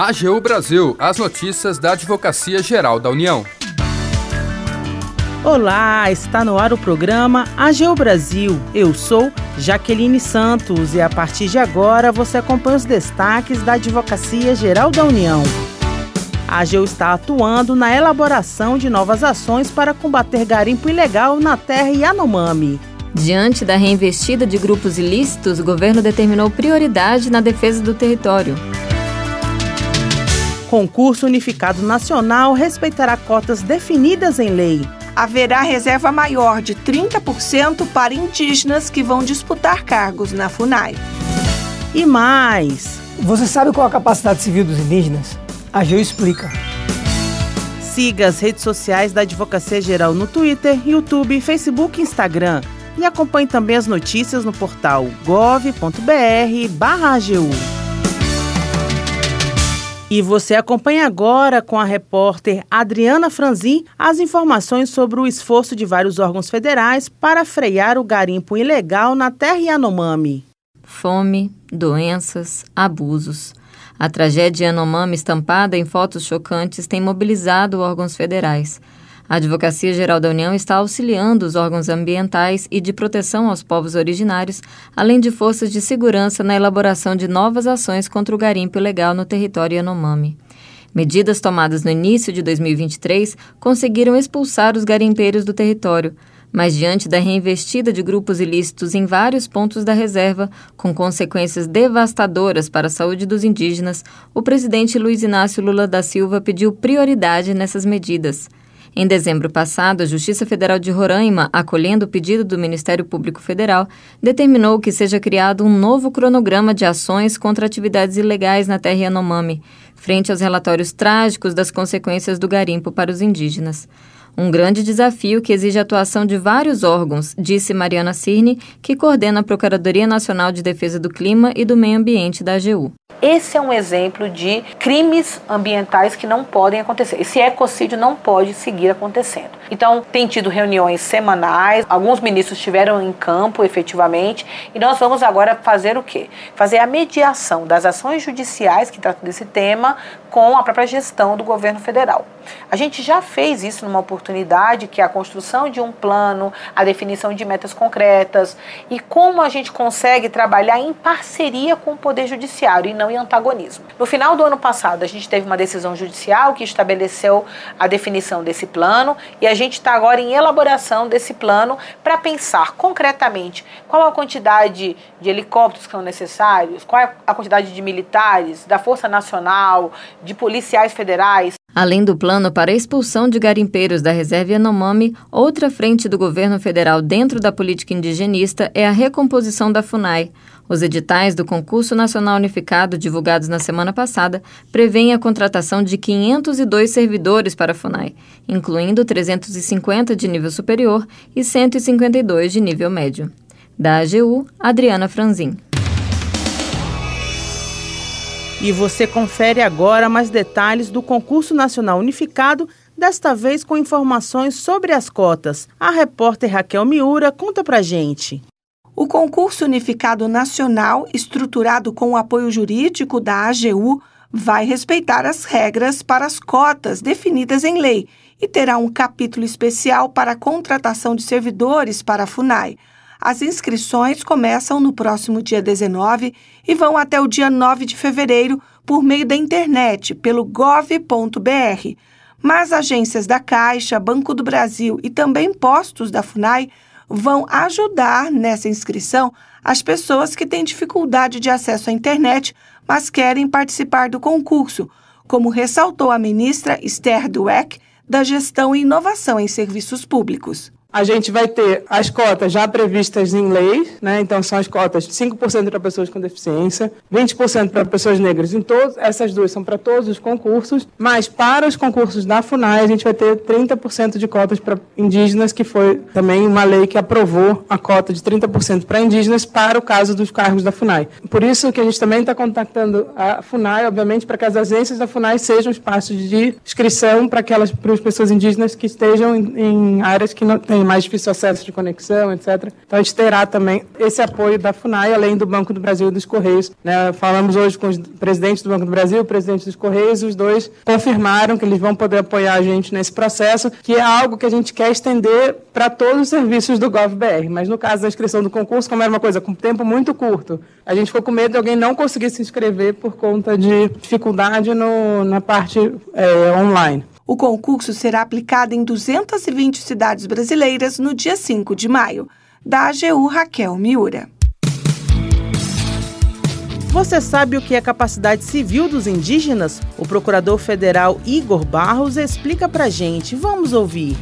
AGU Brasil, as notícias da Advocacia Geral da União. Olá, está no ar o programa AGU Brasil. Eu sou Jaqueline Santos e a partir de agora você acompanha os destaques da Advocacia Geral da União. A AGU está atuando na elaboração de novas ações para combater garimpo ilegal na terra Yanomami. Diante da reinvestida de grupos ilícitos, o governo determinou prioridade na defesa do território. Concurso Unificado Nacional respeitará cotas definidas em lei. Haverá reserva maior de 30% para indígenas que vão disputar cargos na FUNAI. E mais. Você sabe qual a capacidade civil dos indígenas? A Geo explica. Siga as redes sociais da Advocacia Geral no Twitter, YouTube, Facebook e Instagram. E acompanhe também as notícias no portal gov.br/agu. E você acompanha agora com a repórter Adriana Franzin as informações sobre o esforço de vários órgãos federais para frear o garimpo ilegal na terra Yanomami. Fome, doenças, abusos. A tragédia Yanomami estampada em fotos chocantes tem mobilizado órgãos federais. A Advocacia Geral da União está auxiliando os órgãos ambientais e de proteção aos povos originários, além de forças de segurança na elaboração de novas ações contra o garimpo ilegal no território Yanomami. Medidas tomadas no início de 2023 conseguiram expulsar os garimpeiros do território, mas diante da reinvestida de grupos ilícitos em vários pontos da reserva, com consequências devastadoras para a saúde dos indígenas, o presidente Luiz Inácio Lula da Silva pediu prioridade nessas medidas. Em dezembro passado, a Justiça Federal de Roraima, acolhendo o pedido do Ministério Público Federal, determinou que seja criado um novo cronograma de ações contra atividades ilegais na terra Yanomami, frente aos relatórios trágicos das consequências do garimpo para os indígenas. Um grande desafio que exige a atuação de vários órgãos, disse Mariana Cirne, que coordena a Procuradoria Nacional de Defesa do Clima e do Meio Ambiente da AGU. Esse é um exemplo de crimes ambientais que não podem acontecer. Esse ecocídio não pode seguir acontecendo. Então, tem tido reuniões semanais, alguns ministros estiveram em campo efetivamente, e nós vamos agora fazer o quê? Fazer a mediação das ações judiciais que tratam desse tema com a própria gestão do governo federal. A gente já fez isso numa oportunidade, que é a construção de um plano, a definição de metas concretas e como a gente consegue trabalhar em parceria com o Poder Judiciário não em antagonismo. No final do ano passado, a gente teve uma decisão judicial que estabeleceu a definição desse plano e a gente está agora em elaboração desse plano para pensar concretamente qual a quantidade de helicópteros que são necessários, qual é a quantidade de militares, da Força Nacional, de policiais federais. Além do plano para a expulsão de garimpeiros da reserva Yanomami, outra frente do governo federal dentro da política indigenista é a recomposição da FUNAI. Os editais do Concurso Nacional Unificado, divulgados na semana passada, prevêem a contratação de 502 servidores para a FUNAI, incluindo 350 de nível superior e 152 de nível médio. Da AGU, Adriana Franzin. E você confere agora mais detalhes do Concurso Nacional Unificado, desta vez com informações sobre as cotas. A repórter Raquel Miura conta pra gente. O Concurso Unificado Nacional, estruturado com o apoio jurídico da AGU, vai respeitar as regras para as cotas definidas em lei e terá um capítulo especial para a contratação de servidores para a FUNAI. As inscrições começam no próximo dia 19 e vão até o dia 9 de fevereiro por meio da internet, pelo gov.br. Mas agências da Caixa, Banco do Brasil e também postos da FUNAI vão ajudar nessa inscrição as pessoas que têm dificuldade de acesso à internet, mas querem participar do concurso, como ressaltou a ministra Esther Dweck, da Gestão e Inovação em Serviços Públicos. A gente vai ter as cotas já previstas em lei, né? então são as cotas 5% para pessoas com deficiência, 20% para pessoas negras. Em todas essas duas são para todos os concursos, mas para os concursos da FUNAI a gente vai ter 30% de cotas para indígenas, que foi também uma lei que aprovou a cota de 30% para indígenas para o caso dos cargos da FUNAI. Por isso que a gente também está contactando a FUNAI, obviamente, para que as agências da FUNAI sejam espaços de inscrição para aquelas para as pessoas indígenas que estejam em, em áreas que não têm mais difícil acesso de conexão, etc. Então a gente terá também esse apoio da FUNAI, além do Banco do Brasil e dos Correios. Né? Falamos hoje com os presidentes do Banco do Brasil, o presidente dos Correios, os dois confirmaram que eles vão poder apoiar a gente nesse processo, que é algo que a gente quer estender para todos os serviços do GovBR. Mas no caso da inscrição do concurso, como era uma coisa com tempo muito curto, a gente ficou com medo de alguém não conseguir se inscrever por conta de dificuldade no, na parte é, online. O concurso será aplicado em 220 cidades brasileiras no dia 5 de maio. Da AGU Raquel Miura. Você sabe o que é capacidade civil dos indígenas? O procurador federal Igor Barros explica pra gente. Vamos ouvir.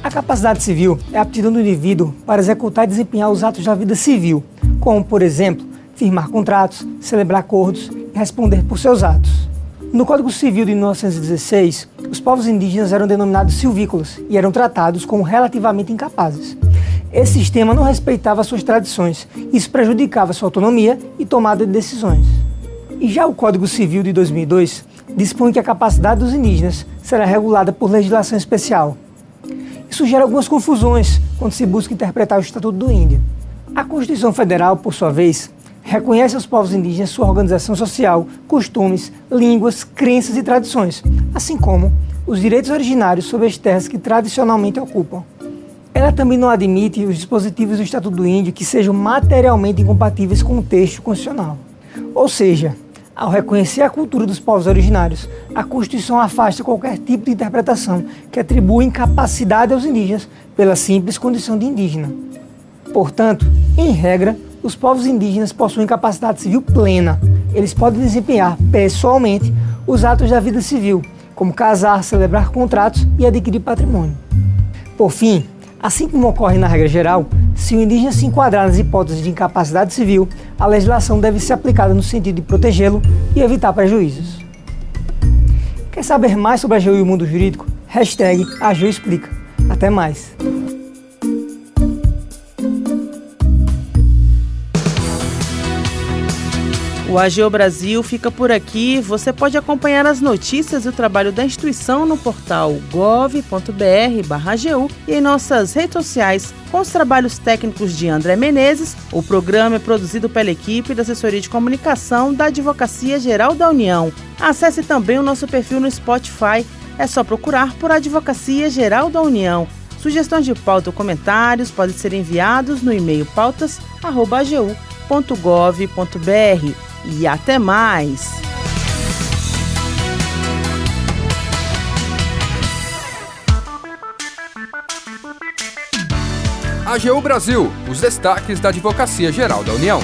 A capacidade civil é a aptidão do indivíduo para executar e desempenhar os atos da vida civil, como, por exemplo, firmar contratos, celebrar acordos e responder por seus atos. No Código Civil de 1916, os povos indígenas eram denominados silvícolas e eram tratados como relativamente incapazes. Esse sistema não respeitava suas tradições, isso prejudicava sua autonomia e tomada de decisões. E já o Código Civil de 2002 dispõe que a capacidade dos indígenas será regulada por legislação especial. Isso gera algumas confusões quando se busca interpretar o Estatuto do Índio. A Constituição Federal, por sua vez, reconhece aos povos indígenas sua organização social, costumes, línguas, crenças e tradições, assim como os direitos originários sobre as terras que tradicionalmente ocupam. Ela também não admite os dispositivos do Estatuto do Índio que sejam materialmente incompatíveis com o texto constitucional. Ou seja, ao reconhecer a cultura dos povos originários, a Constituição afasta qualquer tipo de interpretação que atribua incapacidade aos indígenas pela simples condição de indígena. Portanto, em regra, os povos indígenas possuem capacidade civil plena. Eles podem desempenhar pessoalmente os atos da vida civil, como casar, celebrar contratos e adquirir patrimônio. Por fim, assim como ocorre na regra geral, se o indígena se enquadrar nas hipóteses de incapacidade civil, a legislação deve ser aplicada no sentido de protegê-lo e evitar prejuízos. Quer saber mais sobre a AGU e o mundo jurídico? Hashtag Explica. Até mais! O AGO Brasil fica por aqui. Você pode acompanhar as notícias e o trabalho da instituição no portal gov.br/agu e em nossas redes sociais. Com os trabalhos técnicos de André Menezes, o programa é produzido pela equipe da Assessoria de Comunicação da Advocacia Geral da União. Acesse também o nosso perfil no Spotify. É só procurar por Advocacia Geral da União. Sugestões de pauta ou comentários podem ser enviados no e-mail pautas.agu.gov.br e até mais! AGU Brasil, os destaques da Advocacia Geral da União.